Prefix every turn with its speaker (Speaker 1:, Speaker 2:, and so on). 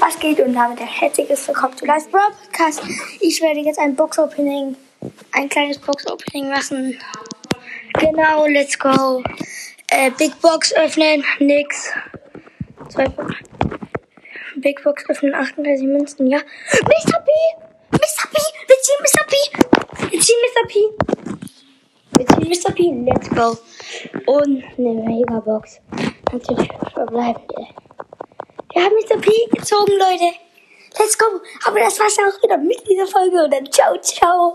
Speaker 1: Was geht? Und damit ein herzliches Willkommen zu Live Brawl Podcast. Ich werde jetzt ein Box-Opening, ein kleines Box-Opening machen. Genau, let's go. Äh, Big Box öffnen, nix. Zwei Big Box öffnen, 38 Münzen, ja. Mr. P! Mr. P! Wir ziehen Mr. P! Wir ziehen Mr. P! Wir ziehen Mr. P, let's go. Und eine Mega-Box. Natürlich verbleibende. Wir haben Mr. P gezogen, Leute. Let's go. Aber das war's auch wieder mit dieser Folge und dann ciao, ciao.